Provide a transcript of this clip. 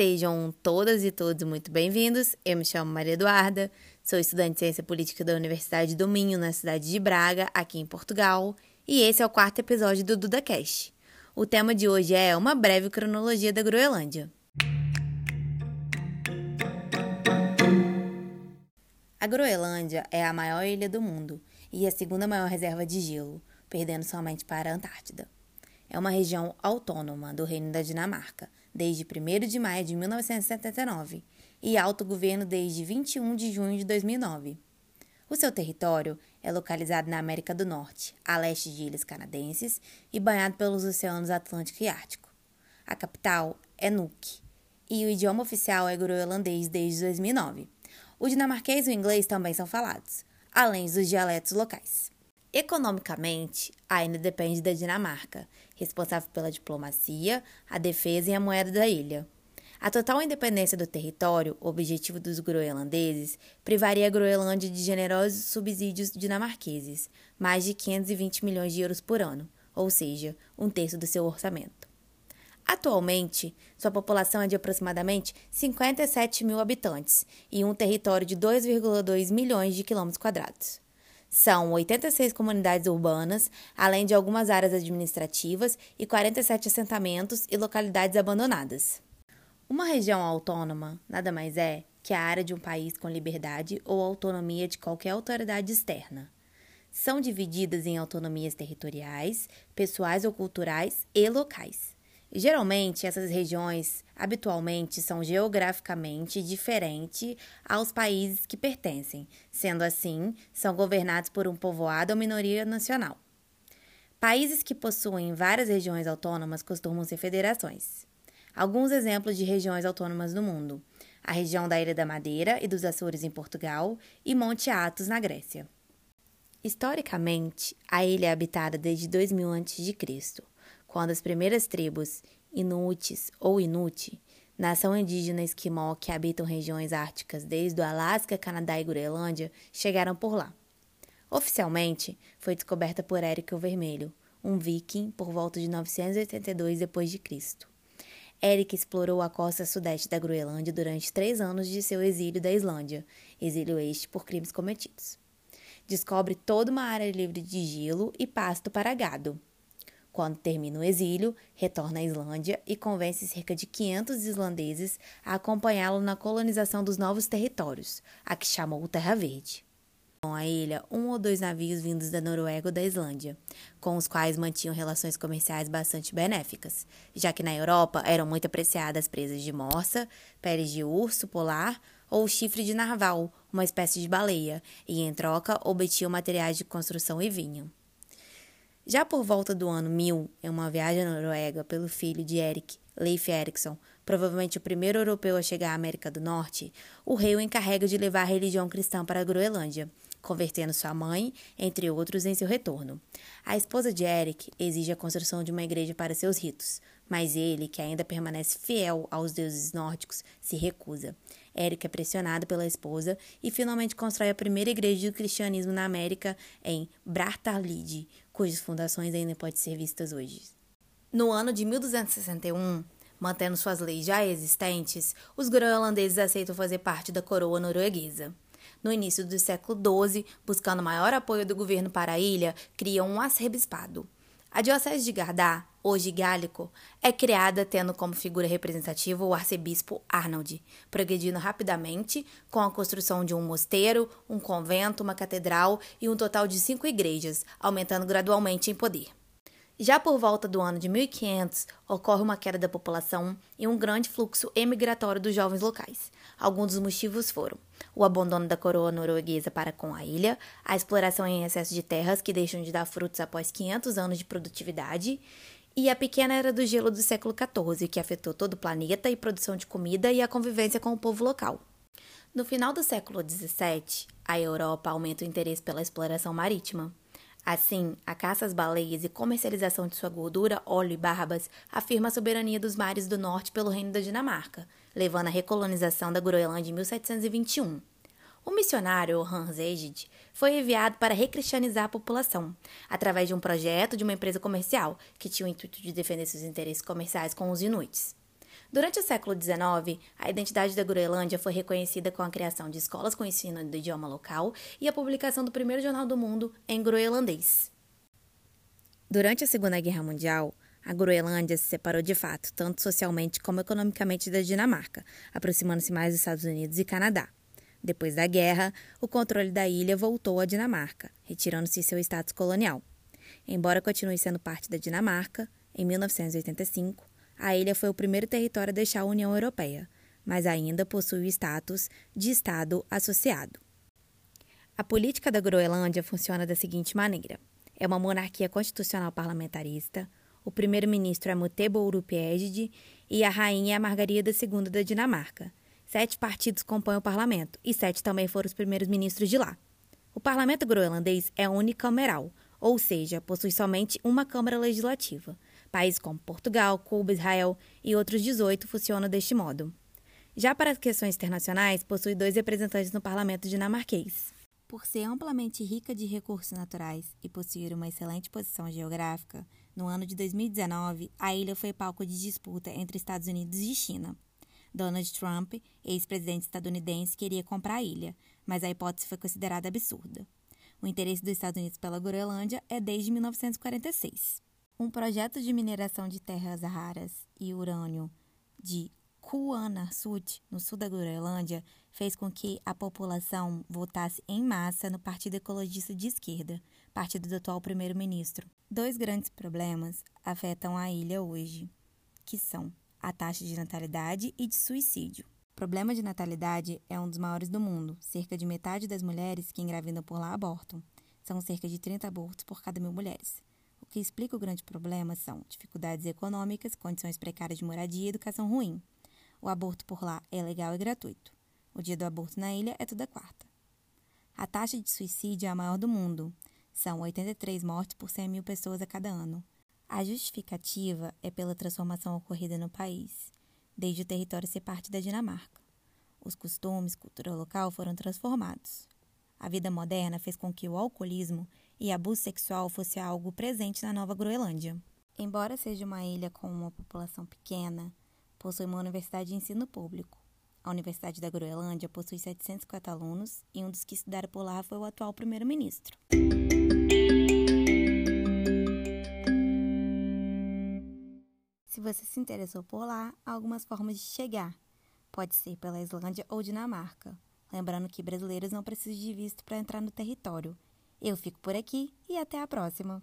Sejam todas e todos muito bem-vindos. Eu me chamo Maria Eduarda, sou estudante de Ciência Política da Universidade do Minho, na cidade de Braga, aqui em Portugal, e esse é o quarto episódio do DudaCast. O tema de hoje é uma breve cronologia da Groenlândia. A Groenlândia é a maior ilha do mundo e a segunda maior reserva de gelo, perdendo somente para a Antártida. É uma região autônoma do Reino da Dinamarca, desde 1 de maio de 1979 e autogoverno desde 21 de junho de 2009. O seu território é localizado na América do Norte, a leste de ilhas canadenses e banhado pelos oceanos Atlântico e Ártico. A capital é Nuuk e o idioma oficial é groenlandês desde 2009. O dinamarquês e o inglês também são falados, além dos dialetos locais. Economicamente, ainda depende da Dinamarca, responsável pela diplomacia, a defesa e a moeda da ilha. A total independência do território, objetivo dos groenlandeses, privaria a Groenlândia de generosos subsídios dinamarqueses, mais de 520 milhões de euros por ano, ou seja, um terço do seu orçamento. Atualmente, sua população é de aproximadamente 57 mil habitantes e um território de 2,2 milhões de quilômetros quadrados. São 86 comunidades urbanas, além de algumas áreas administrativas e 47 assentamentos e localidades abandonadas. Uma região autônoma nada mais é que a área de um país com liberdade ou autonomia de qualquer autoridade externa. São divididas em autonomias territoriais, pessoais ou culturais e locais. Geralmente, essas regiões habitualmente são geograficamente diferentes aos países que pertencem, sendo assim, são governados por um povoado ou minoria nacional. Países que possuem várias regiões autônomas costumam ser federações. Alguns exemplos de regiões autônomas no mundo: a região da Ilha da Madeira e dos Açores em Portugal e Monte Athos na Grécia. Historicamente, a ilha é habitada desde 2000 a.C quando as primeiras tribos Inuits ou Inuti, nação indígena esquimó que habitam regiões árticas desde o Alasca, Canadá e Groenlândia, chegaram por lá. Oficialmente, foi descoberta por Érico o Vermelho, um viking por volta de 982 d.C. Eric explorou a costa sudeste da Groenlândia durante três anos de seu exílio da Islândia, exílio este por crimes cometidos. Descobre toda uma área livre de gelo e pasto para gado, quando termina o exílio, retorna à Islândia e convence cerca de 500 islandeses a acompanhá-lo na colonização dos novos territórios, a que chamou Terra Verde. A ilha um ou dois navios vindos da Noruega ou da Islândia, com os quais mantinham relações comerciais bastante benéficas, já que na Europa eram muito apreciadas presas de morsa, peles de urso polar ou chifre de narval, uma espécie de baleia, e em troca obtinham materiais de construção e vinho. Já por volta do ano 1000, em uma viagem à Noruega pelo filho de Erik, Leif Erikson, provavelmente o primeiro europeu a chegar à América do Norte, o rei o encarrega de levar a religião cristã para a Groenlândia, convertendo sua mãe, entre outros, em seu retorno. A esposa de Eric exige a construção de uma igreja para seus ritos, mas ele, que ainda permanece fiel aos deuses nórdicos, se recusa. Eric é pressionado pela esposa e finalmente constrói a primeira igreja do cristianismo na América em Brattahlid, cujas fundações ainda podem ser vistas hoje. No ano de 1261, mantendo suas leis já existentes, os groenlandeses aceitam fazer parte da coroa norueguesa. No início do século XII, buscando maior apoio do governo para a ilha, criam um arcebispado. A Diocese de Gardá, hoje gálico, é criada tendo como figura representativa o arcebispo Arnold, progredindo rapidamente com a construção de um mosteiro, um convento, uma catedral e um total de cinco igrejas, aumentando gradualmente em poder. Já por volta do ano de 1500, ocorre uma queda da população e um grande fluxo emigratório dos jovens locais. Alguns dos motivos foram o abandono da coroa norueguesa para com a ilha, a exploração em excesso de terras que deixam de dar frutos após 500 anos de produtividade, e a pequena era do gelo do século XIV, que afetou todo o planeta e produção de comida e a convivência com o povo local. No final do século XVII, a Europa aumenta o interesse pela exploração marítima. Assim, a caça às baleias e comercialização de sua gordura, óleo e barbas afirma a soberania dos mares do norte pelo reino da Dinamarca, levando à recolonização da Groenlândia em 1721. O missionário Hans Egid foi enviado para recristianizar a população, através de um projeto de uma empresa comercial que tinha o intuito de defender seus interesses comerciais com os inuits. Durante o século XIX, a identidade da Groenlândia foi reconhecida com a criação de escolas com ensino do idioma local e a publicação do primeiro jornal do mundo em groenlandês. Durante a Segunda Guerra Mundial, a Groenlândia se separou de fato, tanto socialmente como economicamente da Dinamarca, aproximando-se mais dos Estados Unidos e Canadá. Depois da guerra, o controle da ilha voltou à Dinamarca, retirando-se seu status colonial. Embora continue sendo parte da Dinamarca, em 1985, a ilha foi o primeiro território a deixar a União Europeia, mas ainda possui o status de Estado associado. A política da Groenlândia funciona da seguinte maneira: é uma monarquia constitucional parlamentarista, o primeiro-ministro é Mutebo Urupiegid e a rainha é Margarida II da Dinamarca. Sete partidos compõem o parlamento e sete também foram os primeiros ministros de lá. O parlamento groenlandês é unicameral, ou seja, possui somente uma Câmara Legislativa. Países como Portugal, Cuba, Israel e outros 18 funcionam deste modo. Já para as questões internacionais, possui dois representantes no parlamento dinamarquês. Por ser amplamente rica de recursos naturais e possuir uma excelente posição geográfica, no ano de 2019, a ilha foi palco de disputa entre Estados Unidos e China. Donald Trump, ex-presidente estadunidense, queria comprar a ilha, mas a hipótese foi considerada absurda. O interesse dos Estados Unidos pela Groenlândia é desde 1946. Um projeto de mineração de terras raras e urânio de Kuanarsut, no sul da Groenlândia, fez com que a população votasse em massa no Partido Ecologista de Esquerda, partido do atual primeiro-ministro. Dois grandes problemas afetam a ilha hoje, que são a taxa de natalidade e de suicídio. O problema de natalidade é um dos maiores do mundo. Cerca de metade das mulheres que engravidam por lá abortam. São cerca de 30 abortos por cada mil mulheres. O que explica o grande problema são dificuldades econômicas, condições precárias de moradia e educação ruim. O aborto por lá é legal e gratuito. O dia do aborto na ilha é toda quarta. A taxa de suicídio é a maior do mundo. São 83 mortes por 100 mil pessoas a cada ano. A justificativa é pela transformação ocorrida no país, desde o território ser parte da Dinamarca. Os costumes, cultura local foram transformados. A vida moderna fez com que o alcoolismo e abuso sexual fosse algo presente na Nova Groenlândia. Embora seja uma ilha com uma população pequena, possui uma universidade de ensino público. A Universidade da Groenlândia possui 750 alunos e um dos que estudaram por lá foi o atual primeiro-ministro. Se você se interessou por lá, há algumas formas de chegar. Pode ser pela Islândia ou Dinamarca. Lembrando que brasileiros não precisam de visto para entrar no território. Eu fico por aqui e até a próxima!